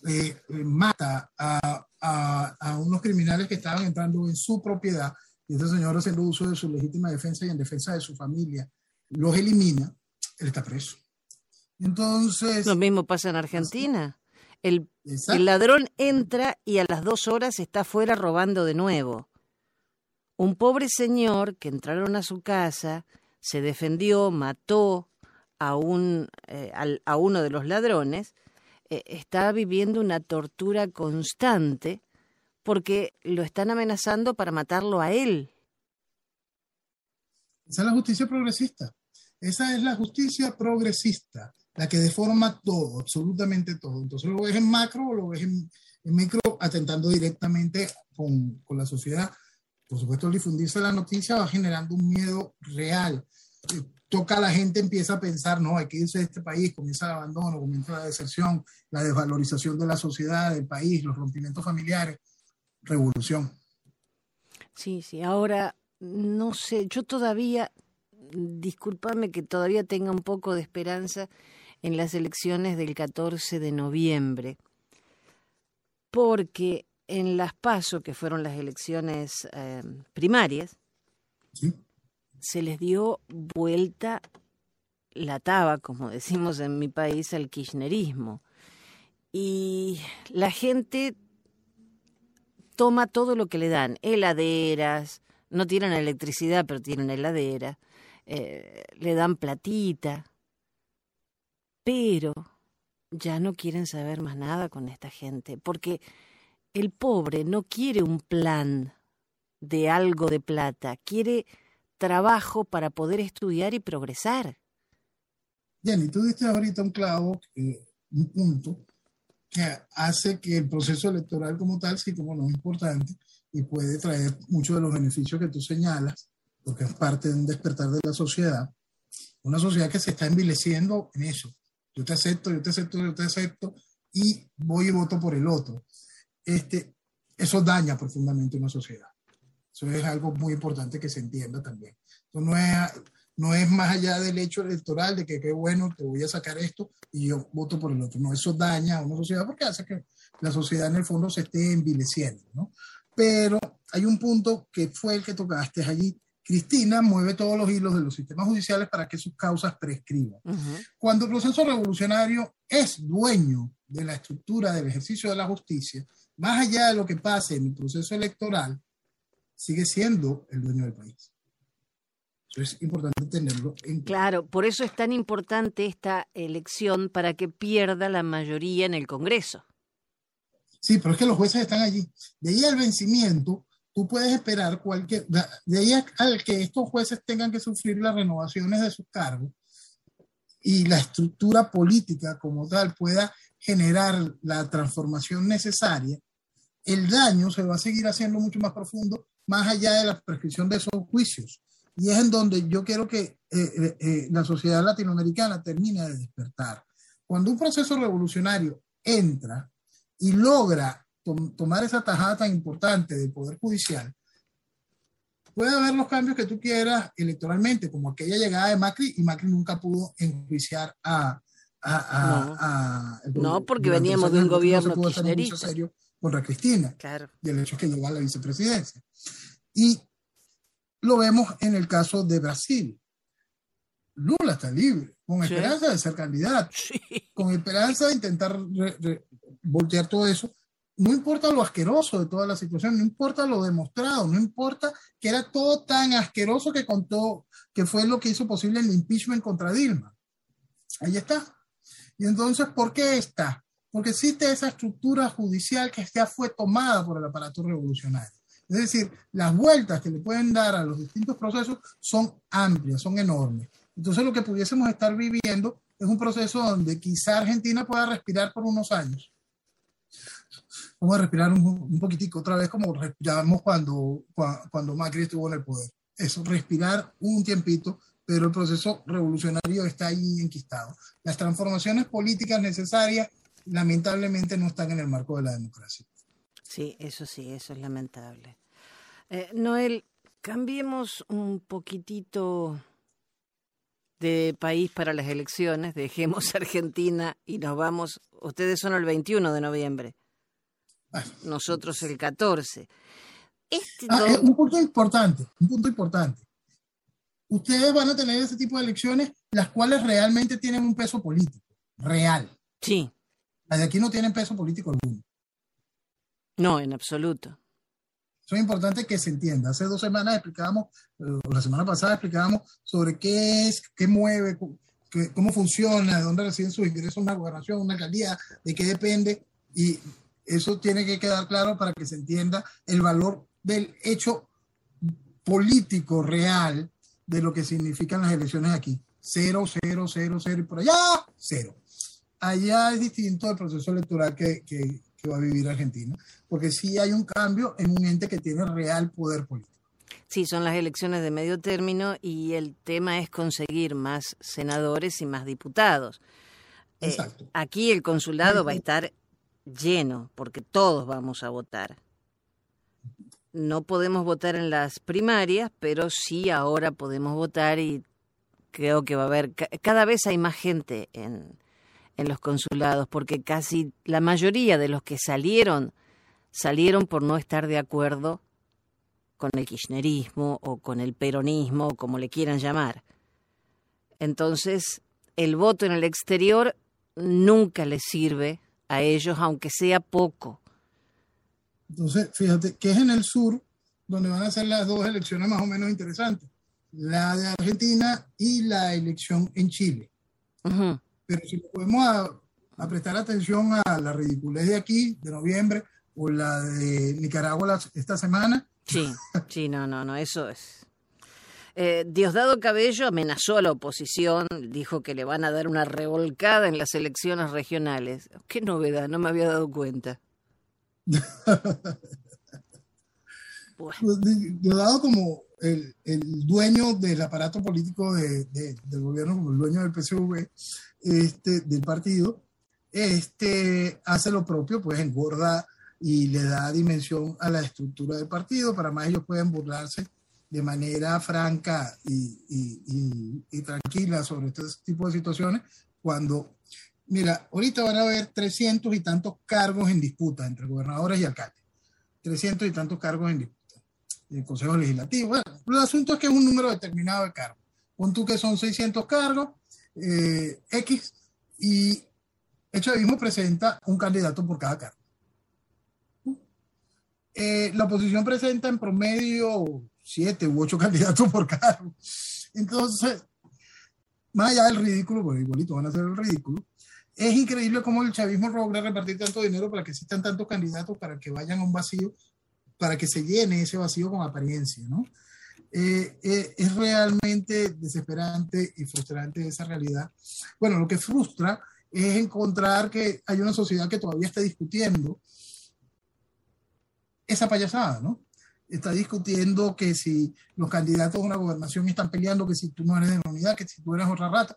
eh, mata a, a, unos criminales que estaban entrando en su propiedad y este señor haciendo uso de su legítima defensa y en defensa de su familia los elimina, él está preso. Entonces... Lo mismo pasa en Argentina. El, ladrón entra y a las dos horas está fuera robando de nuevo. Un pobre señor que entraron a su casa, se defendió, mató a, un, eh, a uno de los ladrones, eh, está viviendo una tortura constante porque lo están amenazando para matarlo a él. Esa es la justicia progresista. Esa es la justicia progresista la que deforma todo, absolutamente todo. Entonces lo ves en macro o lo ves en, micro, atentando directamente con, con, la sociedad. Por supuesto, al difundirse la noticia va generando un miedo real. Toca a la gente, empieza a pensar, no, hay que irse de este país, comienza el abandono, comienza la deserción, la desvalorización de la sociedad, del país, los rompimientos familiares, revolución. Sí, sí, ahora no sé, yo todavía, discúlpame que todavía tenga un poco de esperanza en las elecciones del 14 de noviembre, porque en las PASO, que fueron las elecciones eh, primarias, se les dio vuelta la taba, como decimos en mi país, al kirchnerismo. Y la gente toma todo lo que le dan, heladeras, no tienen electricidad, pero tienen heladera, eh, le dan platita, pero ya no quieren saber más nada con esta gente, porque el pobre no quiere un plan de algo de plata, quiere trabajo para poder estudiar y progresar. Jenny, tú diste ahorita un clavo, eh, un punto, que hace que el proceso electoral como tal sí como no es importante y puede traer muchos de los beneficios que tú señalas, porque es parte de un despertar de la sociedad, una sociedad que se está envileciendo en eso, yo te acepto, yo te acepto, yo te acepto, y voy y voto por el otro. Este, eso daña profundamente una sociedad. Eso es algo muy importante que se entienda también. Eso no es, no es más allá del hecho electoral de que qué bueno, te voy a sacar esto y yo voto por el otro. No, eso daña a una sociedad porque hace que la sociedad en el fondo se esté envileciendo, ¿no? Pero hay un punto que fue el que tocaste allí, Cristina mueve todos los hilos de los sistemas judiciales para que sus causas prescriban. Cuando el proceso revolucionario es dueño de la estructura del ejercicio de la justicia, más allá de lo que pase en el proceso electoral, sigue siendo el dueño del país. Eso es importante tenerlo en Claro, por eso es tan importante esta elección para que pierda la mayoría en el Congreso. Sí, pero es que los jueces están allí. De ahí al vencimiento, tú puedes esperar cualquier, de ahí al que estos jueces tengan que sufrir las renovaciones de sus cargos y la estructura política como tal pueda generar la transformación necesaria, el daño se va a seguir haciendo mucho más profundo, más allá de la prescripción de esos juicios. Y es en donde yo quiero que eh, eh, eh, la sociedad latinoamericana termine de despertar. Cuando un proceso revolucionario entra y logra tomar esa tajada tan importante del Poder Judicial, puede haber los cambios que tú quieras electoralmente, como aquella llegada de Macri, y Macri nunca pudo enjuiciar a... a, no, porque veníamos de un gobierno no se serio contra Cristina. Claro. Y el hecho es que llegó a la vicepresidencia. Y lo vemos en el caso de Brasil. Lula está libre, con esperanza de ser candidato, con esperanza de intentar voltear todo eso. No importa lo asqueroso de toda la situación, no importa lo demostrado, no importa que era todo tan asqueroso que contó, que fue lo que hizo posible el impeachment contra Dilma. Ahí está. Y entonces, ¿por qué está? Porque existe esa estructura judicial que ya fue tomada por el aparato revolucionario. Es decir, las vueltas que le pueden dar a los distintos procesos son amplias, son enormes. Entonces lo que pudiésemos estar viviendo es un proceso donde quizá Argentina pueda respirar por unos años. Vamos a respirar un, un poquitico otra vez como respiramos cuando, cuando Macri estuvo en el poder. Eso, respirar un tiempito, pero el proceso revolucionario está ahí enquistado. Las transformaciones políticas necesarias lamentablemente no están en el marco de la democracia. Sí, eso sí, eso es lamentable. Eh, Noel, cambiemos un poquitito de país para las elecciones, dejemos Argentina y nos vamos, ustedes son el 21 de noviembre, nosotros el 14. Este ah, eh, un punto importante, un punto importante. Ustedes van a tener ese tipo de elecciones, las cuales realmente tienen un peso político, real. Sí. Las de aquí no tienen peso político alguno. No, en absoluto. Eso es importante que se entienda. Hace dos semanas explicábamos, o la semana pasada explicábamos sobre qué es, qué mueve, cómo funciona, de dónde reciben sus ingresos una gobernación, una alcaldía, de qué depende. Y eso tiene que quedar claro para que se entienda el valor del hecho político real de lo que significan las elecciones aquí. Cero, cero, cero, cero y por allá, cero. Allá es distinto el proceso electoral que, que, que va a vivir Argentina, porque sí hay un cambio en un ente que tiene real poder político. Sí, son las elecciones de medio término y el tema es conseguir más senadores y más diputados. Eh, Exacto. aquí el consulado va a estar lleno porque todos vamos a votar. No podemos votar en las primarias, pero sí ahora podemos votar y creo que va a haber, cada vez hay más gente en, en los consulados, porque casi la mayoría de los que salieron salieron por no estar de acuerdo con el kirchnerismo o con el peronismo, como le quieran llamar. Entonces, el voto en el exterior nunca les sirve a ellos, aunque sea poco. Entonces, fíjate que es en el sur donde van a ser las dos elecciones más o menos interesantes, la de Argentina y la elección en Chile. Pero si podemos a, prestar atención a la ridiculez de aquí, de noviembre, o la de Nicaragua esta semana. Sí, sí, no, no, no, eso es. Eh, Diosdado Cabello amenazó a la oposición, dijo que le van a dar una revolcada en las elecciones regionales. Qué novedad, no me había dado cuenta. Diosdado como el, dueño del aparato político del gobierno, como el dueño del PSV, este, del partido, este, hace lo propio, pues engorda y le da dimensión a la estructura del partido, para más ellos pueden burlarse de manera franca y, y, tranquila sobre este tipo de situaciones, cuando, mira, ahorita van a haber 300 y tantos cargos en disputa entre gobernadores y alcaldes, 300 y tantos cargos en disputa, el Consejo Legislativo, bueno, el asunto es que es un número determinado de cargos, pon tú que son 600 cargos, eh, X y el chavismo presenta un candidato por cada cargo. Eh, la oposición presenta en promedio siete u ocho candidatos por cargo. Entonces, más allá del ridículo, porque igualito van a hacer el ridículo, es increíble cómo el chavismo logra repartir tanto dinero para que existan tantos candidatos para que vayan a un vacío, para que se llene ese vacío con apariencia, ¿no? Eh, eh, es realmente desesperante y frustrante esa realidad. Bueno, lo que frustra es encontrar que hay una sociedad que todavía está discutiendo esa payasada, ¿no? Está discutiendo que si los candidatos a una gobernación están peleando, que si tú no eres de la unidad, que si tú eres otra rata.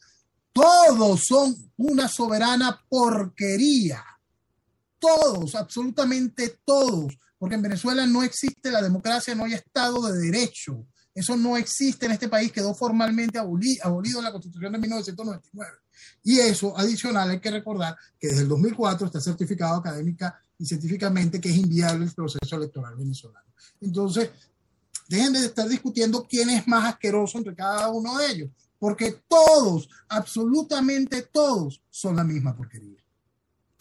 Todos son una soberana porquería. Todos, absolutamente todos. Porque en Venezuela no existe la democracia, no hay Estado de Derecho. Eso no existe en este país, quedó formalmente abolido en la Constitución de 1999. Y eso, adicional, hay que recordar que desde el 2004 está certificado académica y científicamente que es inviable el proceso electoral venezolano. Entonces, dejen de estar discutiendo quién es más asqueroso entre cada uno de ellos, porque todos, absolutamente todos, son la misma porquería.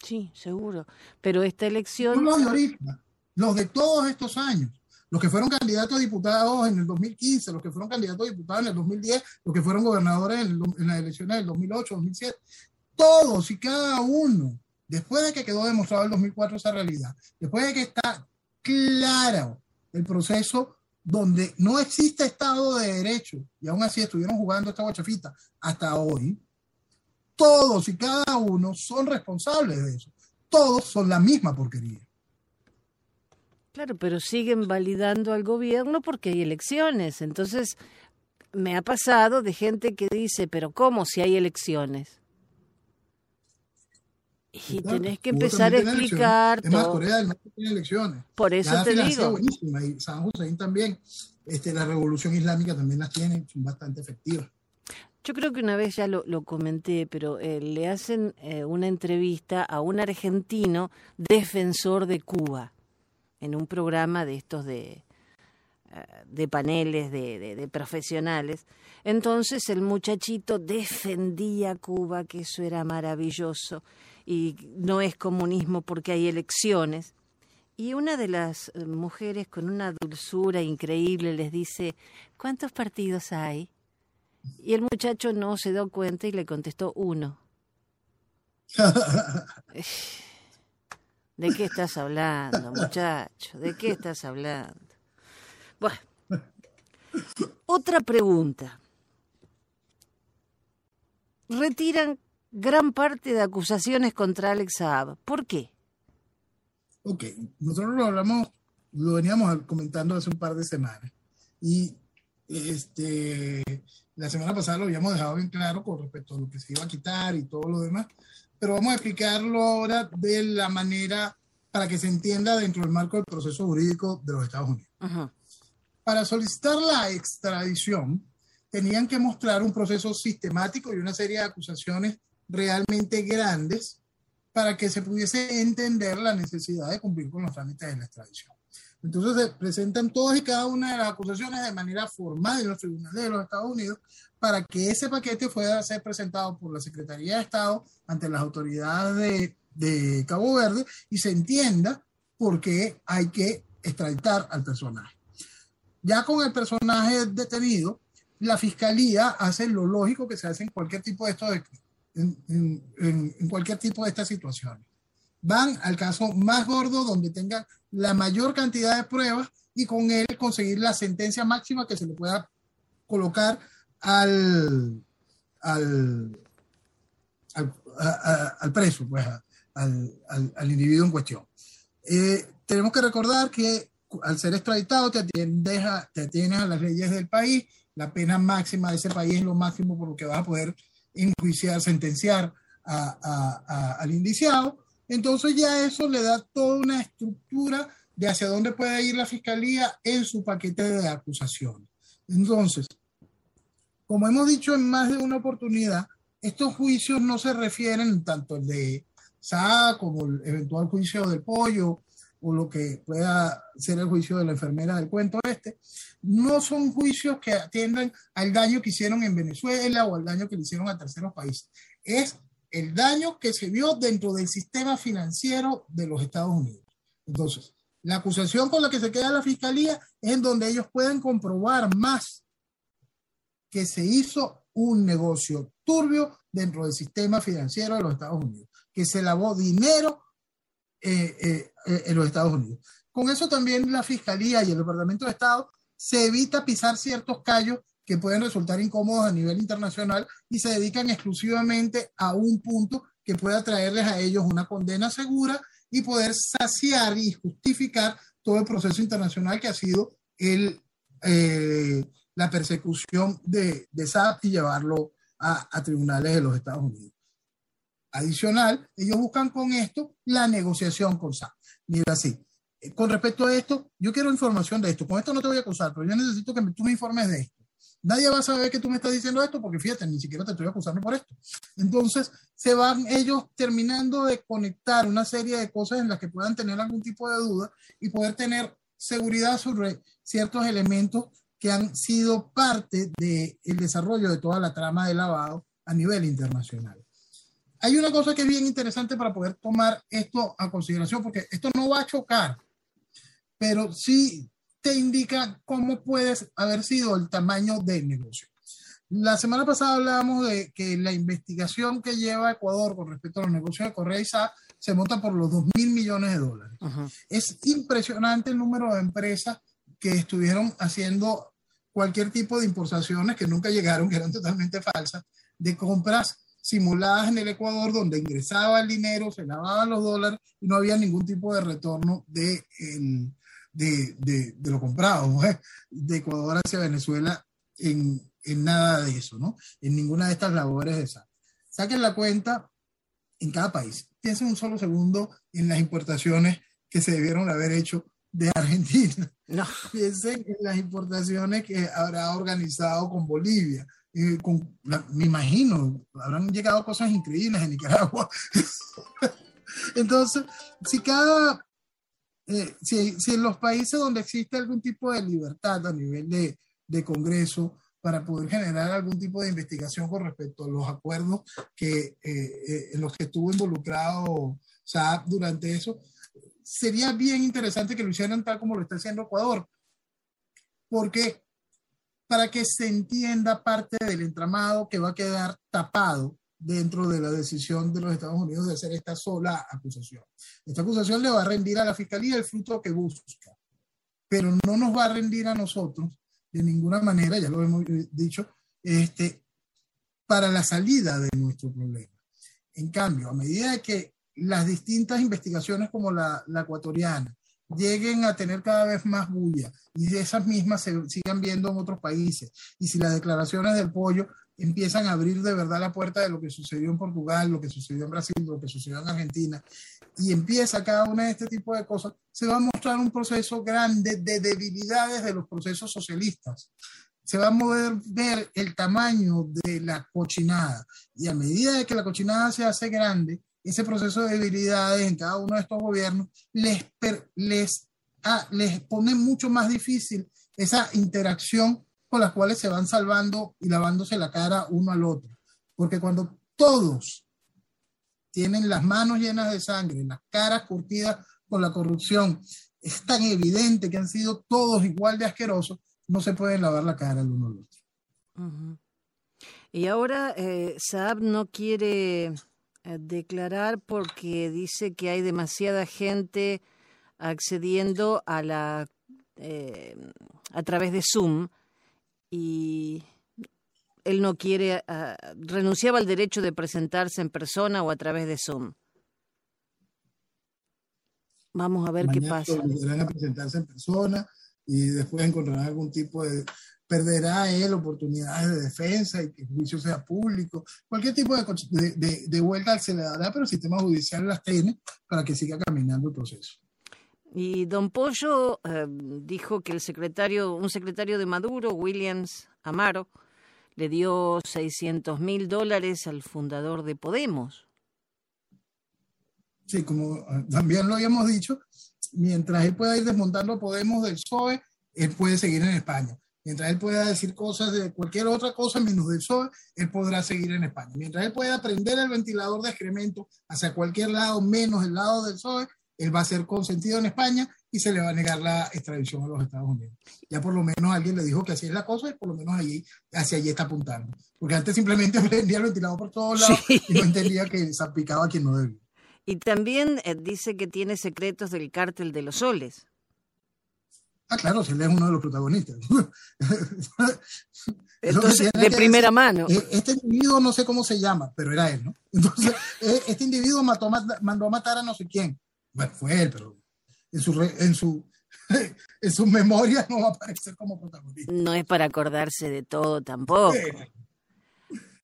Sí, seguro. Pero esta elección... los de ahorita, los de todos estos años los que fueron candidatos a diputados en el 2015, los que fueron candidatos a diputados en el 2010, los que fueron gobernadores en, las elecciones del 2008, 2007, todos y cada uno, después de que quedó demostrado el 2004 esa realidad, después de que está claro el proceso donde no existe Estado de Derecho, y aún así estuvieron jugando esta guachafita hasta hoy, todos y cada uno son responsables de eso. Todos son la misma porquería. Claro, pero siguen validando al gobierno porque hay elecciones. Entonces, me ha pasado de gente que dice, pero ¿cómo si hay elecciones? Y tenés que empezar a explicar. Es más, Corea del Norte tiene elecciones. Por eso te digo. Buenísima. Y San Hussein también. Este, la revolución islámica también las tiene, son bastante efectivas. Yo creo que una vez ya lo, comenté, pero eh, le hacen eh, una entrevista a un argentino defensor de Cuba en un programa de estos de, eh, paneles de, de, profesionales. Entonces el muchachito defendía a Cuba, que eso era maravilloso y no es comunismo porque hay elecciones. Y una de las eh, mujeres con una dulzura increíble les dice, ¿cuántos partidos hay? Y el muchacho no se dio cuenta y le contestó uno. ¿De qué estás hablando, muchacho? ¿De qué estás hablando? Bueno, otra pregunta. Retiran gran parte de acusaciones contra Alex Saab. ¿Por qué? Ok, nosotros lo hablamos, lo veníamos comentando hace un par de semanas. Y este, la semana pasada lo habíamos dejado bien claro con respecto a lo que se iba a quitar y todo lo demás pero vamos a explicarlo ahora de la manera para que se entienda dentro del marco del proceso jurídico de los Estados Unidos. Para solicitar la extradición, tenían que mostrar un proceso sistemático y una serie de acusaciones realmente grandes para que se pudiese entender la necesidad de cumplir con los trámites de la extradición. Entonces se presentan todas y cada una de las acusaciones de manera formal en los tribunales de los Estados Unidos para que ese paquete pueda ser presentado por la Secretaría de Estado ante las autoridades de, Cabo Verde y se entienda por qué hay que extraditar al personaje. Ya con el personaje detenido, la fiscalía hace lo lógico que se hace en cualquier tipo de esto en cualquier tipo de estas situaciones van al caso más gordo donde tengan la mayor cantidad de pruebas y con él conseguir la sentencia máxima que se le pueda colocar al, al, al, preso, pues, al, al, individuo en cuestión. Eh, tenemos que recordar que al ser extraditado te atiendes, a, te atiendes a las leyes del país, la pena máxima de ese país es lo máximo por lo que vas a poder enjuiciar, sentenciar al indiciado entonces ya eso le da toda una estructura de hacia dónde puede ir la fiscalía en su paquete de acusaciones. Entonces, como hemos dicho en más de una oportunidad, estos juicios no se refieren tanto el de SA como el eventual juicio del pollo o lo que pueda ser el juicio de la enfermera del cuento este, no son juicios que atiendan al daño que hicieron en Venezuela o al daño que le hicieron a terceros países. Es el daño que se vio dentro del sistema financiero de los Estados Unidos. Entonces, la acusación con la que se queda la fiscalía es en donde ellos pueden comprobar más que se hizo un negocio turbio dentro del sistema financiero de los Estados Unidos, que se lavó dinero eh, eh, eh, en los Estados Unidos. Con eso también la Fiscalía y el Departamento de Estado se evita pisar ciertos callos que pueden resultar incómodos a nivel internacional y se dedican exclusivamente a un punto que pueda traerles a ellos una condena segura y poder saciar y justificar todo el proceso internacional que ha sido el, eh, la persecución de, de SAP y llevarlo a, a tribunales de los Estados Unidos. Adicional, ellos buscan con esto la negociación con SAP. Mira así, eh, con respecto a esto, yo quiero información de esto. Con esto no te voy a acusar, pero yo necesito que tú me informes de esto. Nadie va a saber que tú me estás diciendo esto porque fíjate, ni siquiera te estoy acusando por esto. Entonces, se van ellos terminando de conectar una serie de cosas en las que puedan tener algún tipo de duda y poder tener seguridad sobre ciertos elementos que han sido parte del desarrollo de toda la trama de lavado a nivel internacional. Hay una cosa que es bien interesante para poder tomar esto a consideración, porque esto no va a chocar, pero sí te indica cómo puede haber sido el tamaño del negocio. La semana pasada hablábamos de que la investigación que lleva Ecuador con respecto a los negocios de Correa y SAP se monta por los 2 mil millones de dólares. Uh-huh. Es impresionante el número de empresas que estuvieron haciendo cualquier tipo de importaciones que nunca llegaron, que eran totalmente falsas, de compras simuladas en el Ecuador donde ingresaba el dinero, se lavaban los dólares y no había ningún tipo de retorno de de, de, lo comprado de Ecuador hacia Venezuela en, en, nada de eso, ¿no? En ninguna de estas labores de. Saquen la cuenta en cada país. Piensen un solo segundo en las importaciones que se debieron haber hecho de Argentina. No. Piensen en las importaciones que habrá organizado con Bolivia. Eh, con la, me imagino, habrán llegado cosas increíbles en Nicaragua. Entonces, si cada eh, si, si, en los países donde existe algún tipo de libertad a nivel de, de, Congreso para poder generar algún tipo de investigación con respecto a los acuerdos que, eh, eh, en los que estuvo involucrado SAP durante eso, sería bien interesante que lo hicieran tal como lo está haciendo Ecuador, porque para que se entienda parte del entramado que va a quedar tapado dentro de la decisión de los Estados Unidos de hacer esta sola acusación. Esta acusación le va a rendir a la Fiscalía el fruto que busca, pero no nos va a rendir a nosotros de ninguna manera, ya lo hemos dicho, este, para la salida de nuestro problema. En cambio, a medida que las distintas investigaciones como la, ecuatoriana lleguen a tener cada vez más bulla y esas mismas se sigan viendo en otros países, y si las declaraciones del pollo empiezan a abrir de verdad la puerta de lo que sucedió en Portugal, lo que sucedió en Brasil, lo que sucedió en Argentina, y empieza cada una de este tipo de cosas, se va a mostrar un proceso grande de debilidades de los procesos socialistas. Se va a mover, ver el tamaño de la cochinada. Y a medida que la cochinada se hace grande, ese proceso de debilidades en cada uno de estos gobiernos les, les, ah, les pone mucho más difícil esa interacción con las cuales se van salvando y lavándose la cara uno al otro. Porque cuando todos tienen las manos llenas de sangre, las caras curtidas con la corrupción, es tan evidente que han sido todos igual de asquerosos, no se pueden lavar la cara el uno al otro. Uh -huh. Y ahora eh, Saab no quiere declarar porque dice que hay demasiada gente accediendo a la eh, a través de Zoom y él no quiere, uh, renunciaba al derecho de presentarse en persona o a través de Zoom. Vamos a ver Mañana qué pasa. Volverán a presentarse en persona y después encontrarán algún tipo de... Perderá él oportunidades de defensa y que el juicio sea público. Cualquier tipo de, de, de vuelta se le dará, pero el sistema judicial las tiene para que siga caminando el proceso. Y don Pollo eh, dijo que el secretario, un secretario de Maduro, Williams Amaro, le dio 600 mil dólares al fundador de Podemos. Sí, como eh, también lo habíamos dicho, mientras él pueda ir desmontando Podemos del PSOE, él puede seguir en España. Mientras él pueda decir cosas de cualquier otra cosa menos del PSOE, él podrá seguir en España. Mientras él pueda prender el ventilador de excremento hacia cualquier lado menos el lado del PSOE, él va a ser consentido en España y se le va a negar la extradición a los Estados Unidos. Ya por lo menos alguien le dijo que así es la cosa y por lo menos allí, hacia allí está apuntando. Porque antes simplemente prendía el ventilador por todos lados y no entendía que salpicaba a quien no debía. Y también eh, dice que tiene secretos del cártel de los soles. Ah, claro, él es uno de los protagonistas. Entonces, de primera mano. Eh, este individuo no sé cómo se llama, pero era él, ¿no? Entonces, eh, este individuo mató, mandó a matar a no sé quién. Bueno, fue él, pero en su, en su, en su memoria no va a aparecer como protagonista. No es para acordarse de todo tampoco.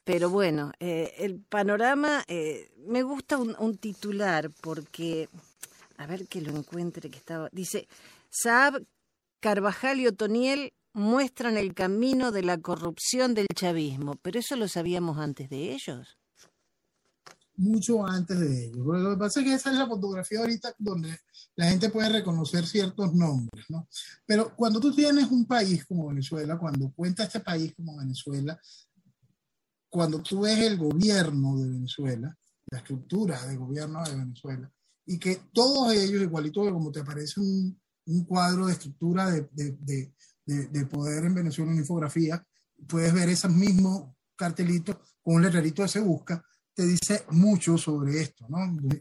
Pero bueno, eh, el panorama, me gusta un, un, titular porque, a ver que lo encuentre, que estaba, dice, Saab, Carvajal y Otoniel muestran el camino de la corrupción del chavismo, pero eso lo sabíamos antes de ellos. Mucho antes de ellos. Lo que pasa es que esa es la fotografía ahorita donde la gente puede reconocer ciertos nombres, ¿no? Pero cuando tú tienes un país como Venezuela, cuando cuenta este país como Venezuela, cuando tú ves el gobierno de Venezuela, la estructura de gobierno de Venezuela, y que todos ellos, igualito como te aparece un, un cuadro de estructura de, de, de, poder en Venezuela, una infografía, puedes ver esos mismos cartelitos con un letrerito de se busca, te dice mucho sobre esto, ¿no?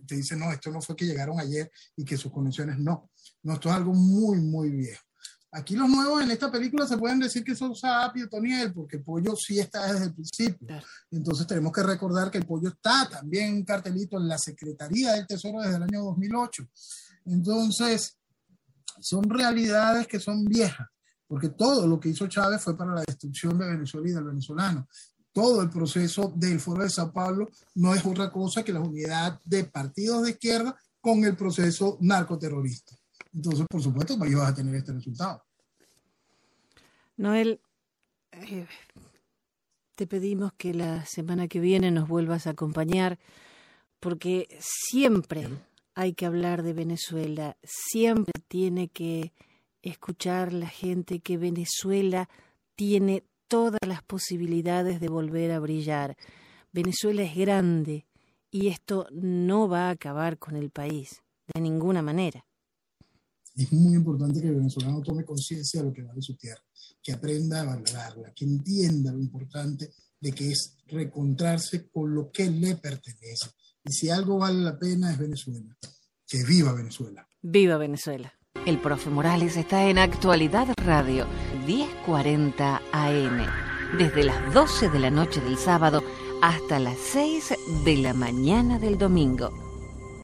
Te dice, no, esto no fue que llegaron ayer y que sus conexiones no. No, esto es algo muy, muy viejo. Aquí los nuevos en esta película se pueden decir que son y Toniel, porque el pollo sí está desde el principio. Entonces tenemos que recordar que el pollo está también un cartelito en la Secretaría del Tesoro desde el año 2008. Entonces, son realidades que son viejas porque todo lo que hizo Chávez fue para la destrucción de Venezuela y del venezolano. Todo el proceso del Foro de Sao Paulo no es otra cosa que la unidad de partidos de izquierda con el proceso narcoterrorista. Entonces, por supuesto, pues vas a tener este resultado. Noel, eh, te pedimos que la semana que viene nos vuelvas a acompañar, porque siempre hay que hablar de Venezuela, siempre tiene que escuchar la gente que Venezuela tiene todas las posibilidades de volver a brillar. Venezuela es grande y esto no va a acabar con el país, de ninguna manera. Es muy importante que el venezolano tome conciencia de lo que vale su tierra, que aprenda a valorarla, que entienda lo importante de que es recontrarse con lo que le pertenece. Y si algo vale la pena es Venezuela. Que viva Venezuela. Viva Venezuela. El profe Morales está en Actualidad Radio 1040 AM, desde las 12 de la noche del sábado hasta las 6 de la mañana del domingo.